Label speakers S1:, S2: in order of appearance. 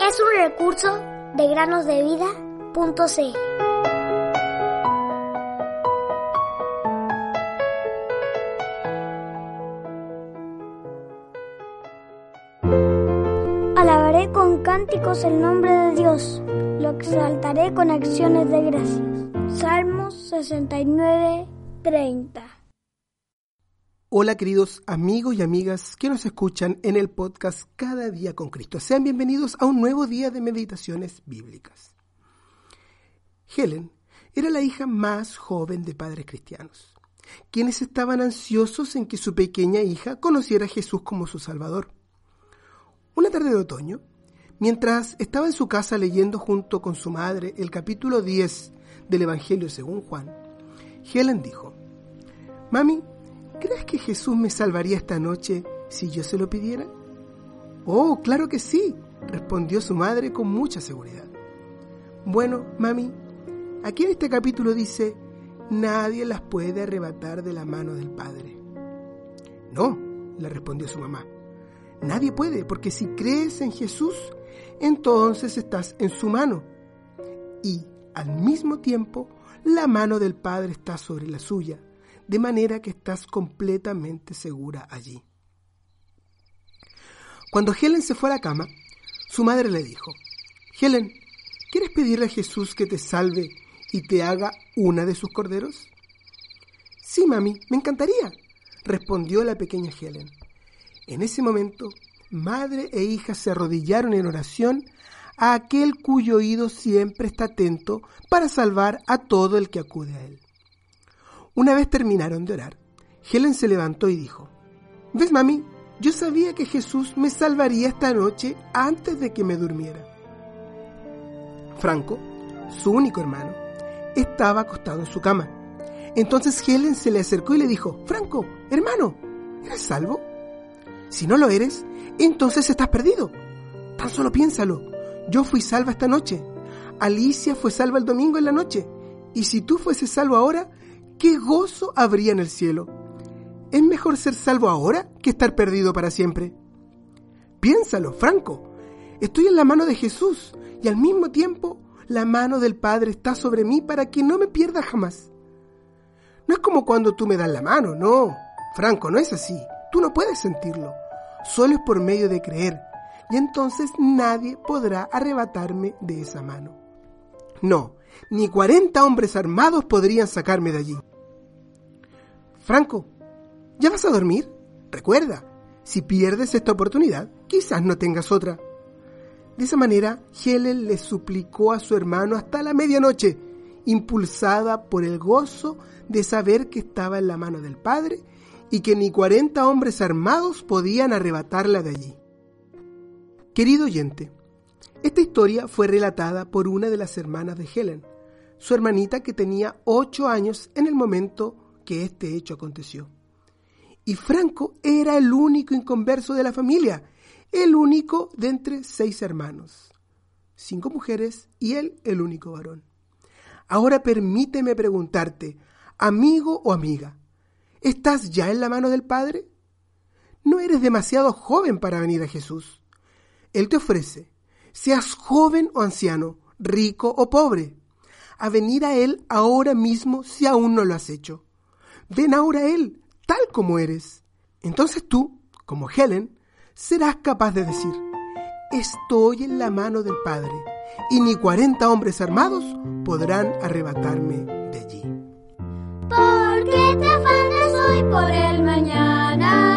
S1: Es un recurso de granosdevida.cl. Alabaré con cánticos el nombre de Dios, lo exaltaré con acciones de gracias. Salmos 69, 30.
S2: Hola queridos amigos y amigas que nos escuchan en el podcast Cada día con Cristo. Sean bienvenidos a un nuevo día de meditaciones bíblicas. Helen era la hija más joven de padres cristianos, quienes estaban ansiosos en que su pequeña hija conociera a Jesús como su Salvador. Una tarde de otoño, mientras estaba en su casa leyendo junto con su madre el capítulo 10 del Evangelio según Juan, Helen dijo, Mami, ¿Crees que Jesús me salvaría esta noche si yo se lo pidiera? Oh, claro que sí, respondió su madre con mucha seguridad. Bueno, mami, aquí en este capítulo dice, nadie las puede arrebatar de la mano del Padre. No, le respondió su mamá. Nadie puede, porque si crees en Jesús, entonces estás en su mano. Y al mismo tiempo, la mano del Padre está sobre la suya de manera que estás completamente segura allí. Cuando Helen se fue a la cama, su madre le dijo, Helen, ¿quieres pedirle a Jesús que te salve y te haga una de sus corderos? Sí, mami, me encantaría, respondió la pequeña Helen. En ese momento, madre e hija se arrodillaron en oración a aquel cuyo oído siempre está atento para salvar a todo el que acude a él. Una vez terminaron de orar, Helen se levantó y dijo, ¿Ves, mami? Yo sabía que Jesús me salvaría esta noche antes de que me durmiera. Franco, su único hermano, estaba acostado en su cama. Entonces Helen se le acercó y le dijo, Franco, hermano, ¿eres salvo? Si no lo eres, entonces estás perdido. Tan solo piénsalo. Yo fui salva esta noche. Alicia fue salva el domingo en la noche. Y si tú fueses salvo ahora, ¿qué gozo habría en el cielo? ¿Es mejor ser salvo ahora que estar perdido para siempre? Piénsalo, Franco. Estoy en la mano de Jesús y al mismo tiempo la mano del Padre está sobre mí para que no me pierda jamás. No es como cuando tú me das la mano, no. Franco, no es así. Tú no puedes sentirlo. Solo es por medio de creer. Y entonces nadie podrá arrebatarme de esa mano. No, ni cuarenta hombres armados podrían sacarme de allí. Franco, ¿ya vas a dormir? Recuerda, si pierdes esta oportunidad, quizás no tengas otra. De esa manera, Helen le suplicó a su hermano hasta la medianoche, impulsada por el gozo de saber que estaba en la mano del Padre y que ni cuarenta hombres armados podían arrebatarla de allí. Querido oyente, esta historia fue relatada por una de las hermanas de Helen, su hermanita que tenía ocho años en el momento que este hecho aconteció. Y Franco era el único inconverso de la familia, el único de entre seis hermanos, cinco mujeres y él el único varón. Ahora permíteme preguntarte, amigo o amiga, ¿estás ya en la mano del Padre? No eres demasiado joven para venir a Jesús. Él te ofrece, seas joven o anciano, rico o pobre, a venir a Él ahora mismo si aún no lo has hecho. Ven ahora a Él, tal como eres. Entonces tú, como Helen, serás capaz de decir, estoy en la mano del Padre, y ni cuarenta hombres armados podrán arrebatarme de allí.
S3: Porque te afanas hoy por el mañana